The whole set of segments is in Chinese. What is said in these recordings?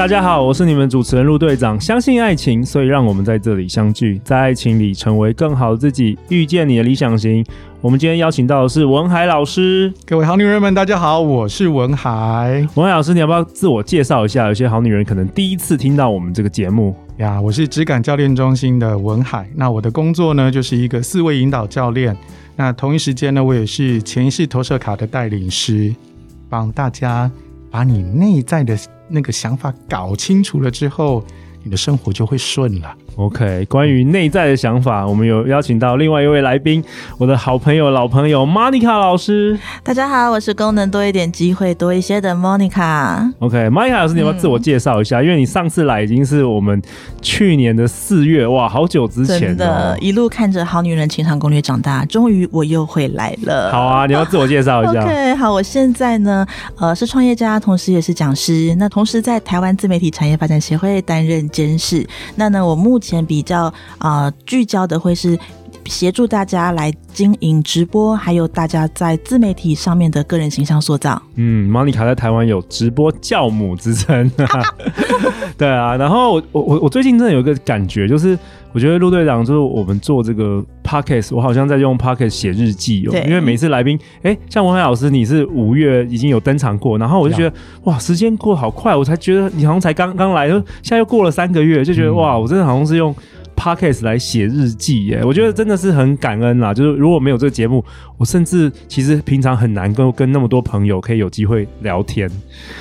大家好，我是你们主持人陆队长。相信爱情，所以让我们在这里相聚，在爱情里成为更好的自己，遇见你的理想型。我们今天邀请到的是文海老师。各位好女人们，大家好，我是文海。文海老师，你要不要自我介绍一下？有些好女人可能第一次听到我们这个节目呀。我是质感教练中心的文海。那我的工作呢，就是一个四位引导教练。那同一时间呢，我也是潜意识投射卡的带领师，帮大家把你内在的。那个想法搞清楚了之后，你的生活就会顺了。OK，关于内在的想法，我们有邀请到另外一位来宾，我的好朋友、老朋友 Monica 老师。大家好，我是功能多一点、机会多一些的 Monica。OK，Monica 老师，你要不要自我介绍一下？嗯、因为你上次来已经是我们去年的四月，哇，好久之前、的，一路看着好女人情场攻略长大，终于我又回来了。好啊，你要自我介绍一下。OK，好，我现在呢，呃，是创业家，同时也是讲师。那同时在台湾自媒体产业发展协会担任监事。那呢，我目前。比较啊、聚焦的会是协助大家来经营直播，还有大家在自媒体上面的个人形象塑造。嗯，Monica 在台湾有直播教母之称。对啊，然后我我我最近真的有一个感觉，就是我觉得陆队长就是我们做这个 Podcast，我好像在用 Podcast 写日记哦。因为每次来宾，哎，像文海老师，你是五月已经有登场过，然后我就觉得哇，时间过得好快，我才觉得你好像才刚刚来，就现在又过了三个月，就觉得、嗯、哇，我真的好像是用。Podcast 来写日记耶，我觉得真的是很感恩啦。就是如果没有这个节目，我甚至其实平常很难跟跟那么多朋友可以有机会聊天。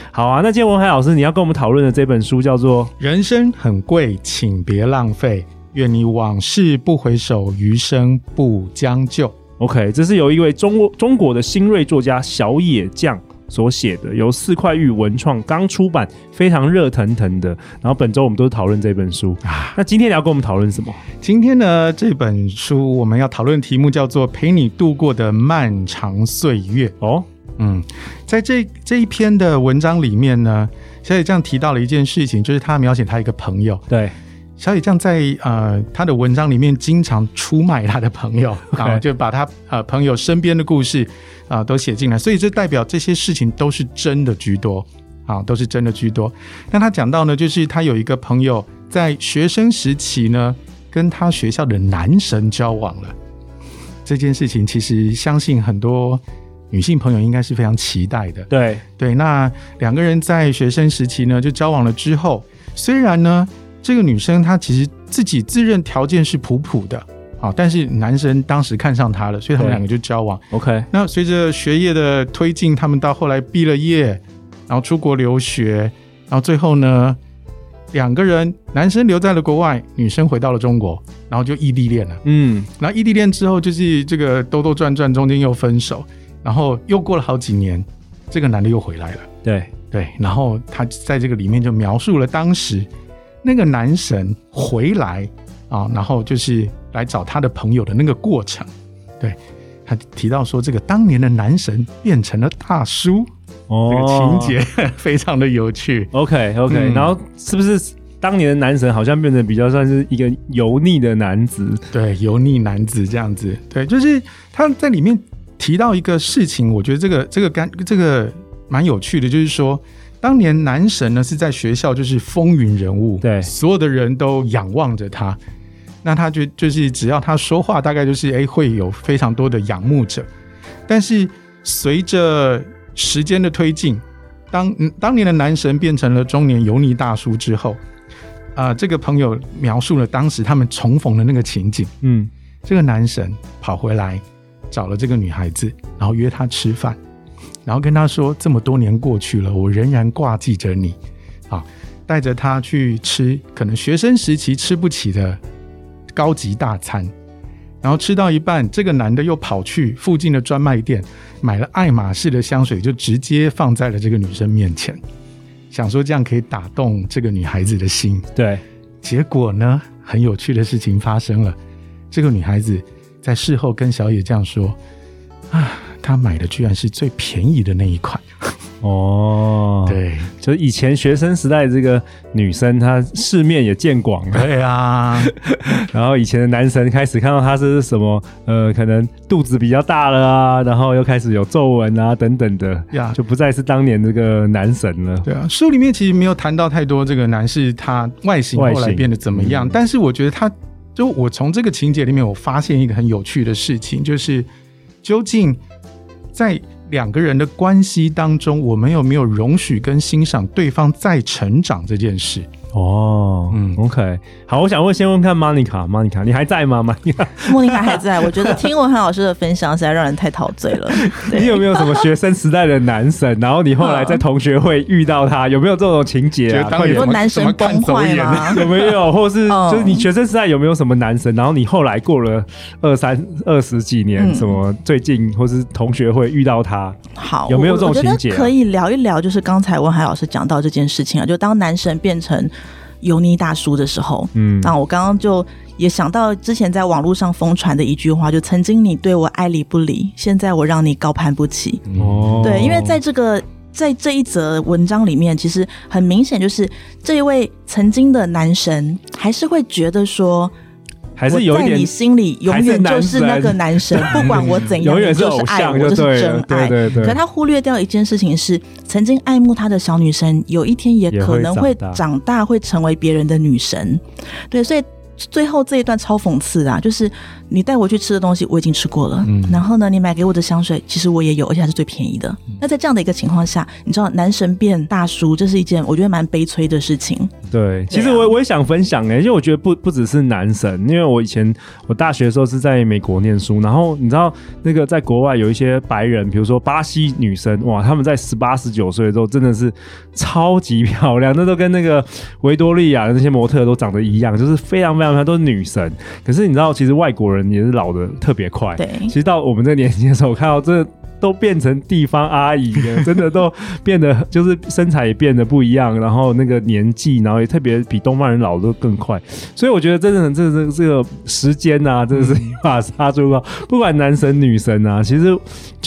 好啊，那今天文海老师你要跟我们讨论的这本书叫做《人生很贵，请别浪费，愿你往事不回首，余生不将就》。OK，这是由一位中中国的新锐作家小野酱。所写的由四块玉文创刚出版，非常热腾腾的。然后本周我们都是讨论这本书啊。那今天你要跟我们讨论什么？今天呢，这本书我们要讨论的题目叫做《陪你度过的漫长岁月》哦。嗯，在这这一篇的文章里面呢，小野酱提到了一件事情，就是他描写他一个朋友。对，小野酱在呃他的文章里面经常出卖他的朋友 后就把他呃朋友身边的故事。啊，都写进来，所以这代表这些事情都是真的居多，啊，都是真的居多。那他讲到呢，就是他有一个朋友在学生时期呢，跟他学校的男神交往了。这件事情其实相信很多女性朋友应该是非常期待的。对对，那两个人在学生时期呢就交往了之后，虽然呢这个女生她其实自己自认条件是普普的。好，但是男生当时看上她了，所以他们两个就交往。OK，那随着学业的推进，他们到后来毕了业，然后出国留学，然后最后呢，两个人男生留在了国外，女生回到了中国，然后就异地恋了。嗯，然后异地恋之后就是这个兜兜转转，中间又分手，然后又过了好几年，这个男的又回来了。对对，然后他在这个里面就描述了当时那个男神回来啊，然后就是。来找他的朋友的那个过程，对，他提到说，这个当年的男神变成了大叔，哦，这个情节 非常的有趣。OK OK，嗯，然后是不是当年的男神好像变得比较算是一个油腻的男子？对，油腻男子这样子。对，就是他在里面提到一个事情，我觉得这个这个干这个蛮有趣的，就是说，当年男神呢是在学校就是风云人物，对，所有的人都仰望着他。那他就就是只要他说话，大概就是诶会有非常多的仰慕者。但是随着时间的推进，当当年的男神变成了中年油腻大叔之后，啊、呃，这个朋友描述了当时他们重逢的那个情景。嗯，这个男神跑回来找了这个女孩子，然后约她吃饭，然后跟他说：“这么多年过去了，我仍然挂记着你。”啊，带着他去吃可能学生时期吃不起的。高级大餐，然后吃到一半，这个男的又跑去附近的专卖店买了爱马仕的香水，就直接放在了这个女生面前，想说这样可以打动这个女孩子的心。对，结果呢，很有趣的事情发生了。这个女孩子在事后跟小野这样说：“啊，他买的居然是最便宜的那一款。哦，对，就是以前学生时代这个女生，她世面也见广了，对啊。然后以前的男神开始看到她是什么，呃，可能肚子比较大了啊，然后又开始有皱纹啊等等的，呀，就不再是当年这个男神了。对啊，书里面其实没有谈到太多这个男士他外形后来变得怎么样，嗯、但是我觉得他，就我从这个情节里面，我发现一个很有趣的事情，就是究竟在。两个人的关系当中，我们有没有容许跟欣赏对方在成长这件事？哦，嗯，OK，好，我想问，先问看 Monica，Monica，你还在吗？Monica，莫妮卡还在。我觉得听文涵老师的分享实在让人太陶醉了。你有没有什么学生时代的男神？然后你后来在同学会遇到他，有没有这种情节啊？有男神崩坏吗？有没有？或是就是你学生时代有没有什么男神？然后你后来过了二三二十几年，什么最近或是同学会遇到他？好，有没有这种情节？可以聊一聊，就是刚才文涵老师讲到这件事情啊，就当男神变成。油腻大叔的时候，嗯，那我刚刚就也想到之前在网络上疯传的一句话，就曾经你对我爱理不理，现在我让你高攀不起。哦，对，因为在这个在这一则文章里面，其实很明显就是这一位曾经的男神还是会觉得说。还是有点，在你心里永远就是那个男神，不管我怎样，永远是偶像，就是真爱。对对对。可他忽略掉一件事情是，曾经爱慕他的小女生，有一天也可能会长大，会成为别人的女神。对，所以。最后这一段超讽刺啊，就是你带我去吃的东西我已经吃过了，嗯，然后呢，你买给我的香水其实我也有，而且还是最便宜的。嗯、那在这样的一个情况下，你知道男神变大叔，这是一件我觉得蛮悲催的事情。对，其实我我也想分享哎、欸，因为我觉得不不只是男神，因为我以前我大学的时候是在美国念书，然后你知道那个在国外有一些白人，比如说巴西女生，哇，他们在十八十九岁的时候真的是超级漂亮，那都跟那个维多利亚的那些模特都长得一样，就是非常非常。漂亮都是女神，可是你知道，其实外国人也是老的特别快。对，其实到我们这年纪的时候，我看到这都变成地方阿姨了，真的都变得就是身材也变得不一样，然后那个年纪，然后也特别比东方人老的更快。所以我觉得真的，这这这个时间啊，真的是一把杀猪刀。不管男神女神啊，其实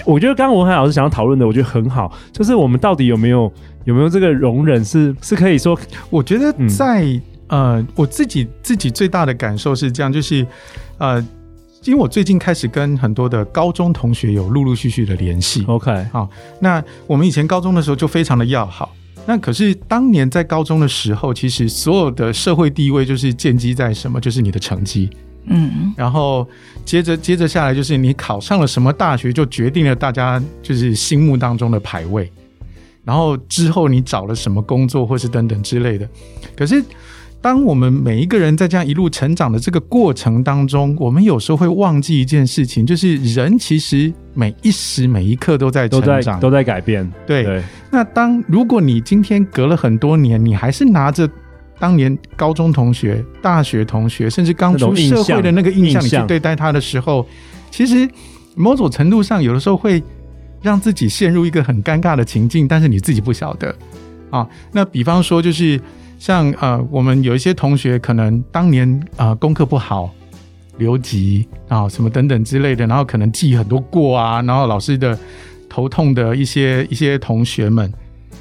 我觉得刚刚文海老师想要讨论的，我觉得很好，就是我们到底有没有有没有这个容忍是，是是可以说，我觉得在、嗯。呃，我自己自己最大的感受是这样，就是，呃，因为我最近开始跟很多的高中同学有陆陆续续的联系。OK，好，那我们以前高中的时候就非常的要好。那可是当年在高中的时候，其实所有的社会地位就是建基在什么？就是你的成绩。嗯，然后接着接着下来就是你考上了什么大学，就决定了大家就是心目当中的排位。然后之后你找了什么工作，或是等等之类的。可是。当我们每一个人在这样一路成长的这个过程当中，我们有时候会忘记一件事情，就是人其实每一时每一刻都在成长，都在，都在改变。对。对。那当如果你今天隔了很多年，你还是拿着当年高中同学、大学同学，甚至刚出社会的那个印象，你去对待他的时候，其实某种程度上，有的时候会让自己陷入一个很尴尬的情境，但是你自己不晓得啊。那比方说，就是。像呃，我们有一些同学可能当年啊、呃、功课不好，留级啊什么等等之类的，然后可能记很多过啊，然后老师的头痛的一些一些同学们，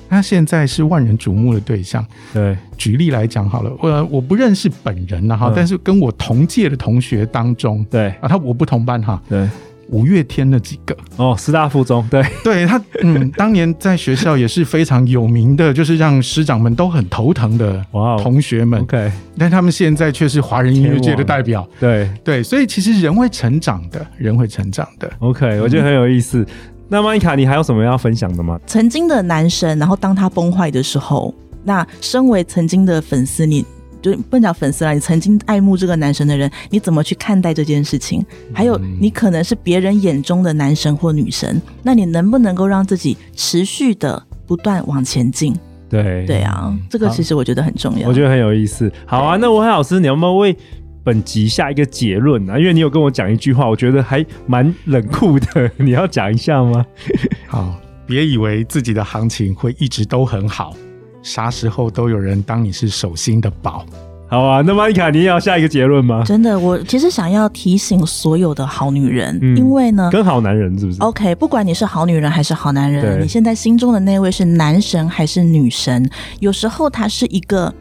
他现在是万人瞩目的对象。对，举例来讲好了，我我不认识本人哈、嗯，但是跟我同届的同学当中，对啊，他我不同班哈，对。五月天的几个哦，师大附中，对 对，他嗯，当年在学校也是非常有名的，就是让师长们都很头疼的哇，同学们。OK，但他们现在却是华人音乐界的代表。对对，所以其实人会成长的，人会成长的。OK，我觉得很有意思。嗯、那莫妮卡，你还有什么要分享的吗？曾经的男神，然后当他崩坏的时候，那身为曾经的粉丝，你。就不能讲粉丝啦，你曾经爱慕这个男神的人，你怎么去看待这件事情？还有，你可能是别人眼中的男神或女神，那你能不能够让自己持续的不断往前进？对对啊，这个其实我觉得很重要。我觉得很有意思。好啊，那文海老师，你要不要为本集下一个结论啊？因为你有跟我讲一句话，我觉得还蛮冷酷的，你要讲一下吗？好，别以为自己的行情会一直都很好。啥时候都有人当你是手心的宝，好啊，那玛尼卡，你也要下一个结论吗？真的，我其实想要提醒所有的好女人，嗯因为呢，跟好男人是不是？OK，不管你是好女人还是好男人，你现在心中的那位是男神还是女神，有时候他是一个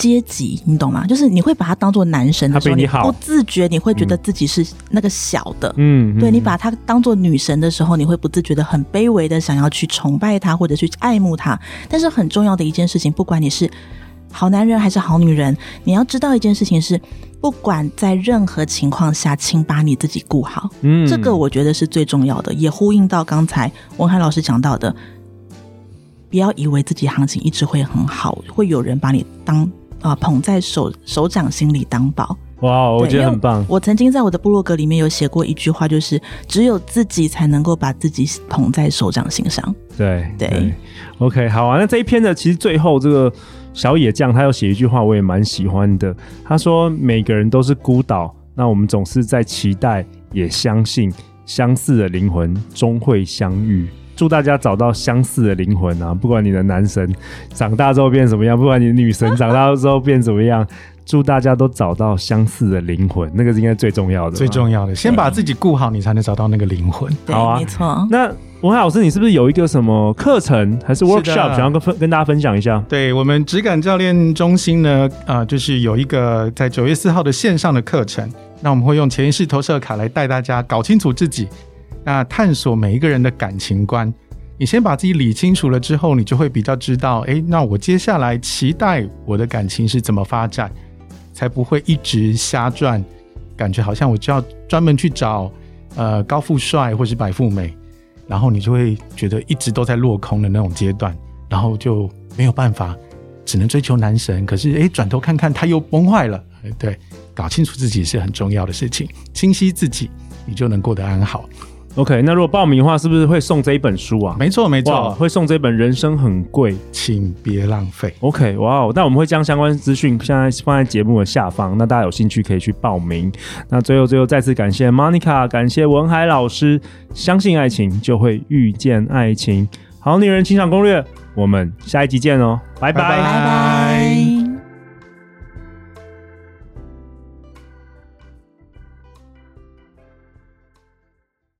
阶级，你懂吗？就是你会把他当做男神的时候，不自觉你会觉得自己是那个小的。嗯，对，嗯你把他当做女神的时候，你会不自觉的很卑微的想要去崇拜他或者去爱慕他。但是很重要的一件事情，不管你是好男人还是好女人，你要知道一件事情是，不管在任何情况下，请把你自己顾好。嗯这个我觉得是最重要的，也呼应到刚才文海老师讲到的，不要以为自己行情一直会很好，会有人把你当啊、呃捧在手手掌心里当宝。哇，我觉得很棒。我曾经在我的部落格里面有写过一句话，就是只有自己才能够把自己捧在手掌心上。对对 OK，好啊。那这一篇呢，其实最后这个小野酱他有写一句话，我也蛮喜欢的。他说：“每个人都是孤岛，那我们总是在期待，也相信相似的灵魂终会相遇。”祝大家找到相似的灵魂啊！不管你的男神长大之后变什么样，不管你的女神长大之后变怎么样，祝大家都找到相似的灵魂，那个是应该最重要的。最重要的，先把自己顾好，你才能找到那个灵魂。好啊没错。那文海老师，你是不是有一个什么课程还是 workshop 想要跟分跟大家分享一下？对我们质感教练中心呢，呃，就是有一个在九月四号的线上的课程，那我们会用潜意识投射卡来带大家搞清楚自己，那探索每一个人的感情观。你先把自己理清楚了之后，你就会比较知道，诶，那我接下来期待我的感情是怎么发展，才不会一直瞎转，感觉好像我就要专门去找呃高富帅或是白富美，然后你就会觉得一直都在落空的那种阶段，然后就没有办法，只能追求男神。可是诶，转头看看他又崩坏了。对，搞清楚自己是很重要的事情，清晰自己，你就能过得安好。OK，那如果报名的话，是不是会送这一本书啊？没错，没哇，错，会送这本《人生很贵》。请别浪费。OK，哇哦，那我们会将相关资讯现在放在节目的下方，那大家有兴趣可以去报名。那最后最后再次感谢 Monica，感谢文海老师。相信爱情，就会遇见爱情。好女人情场攻略，我们下一集见哦，拜拜。拜拜拜拜。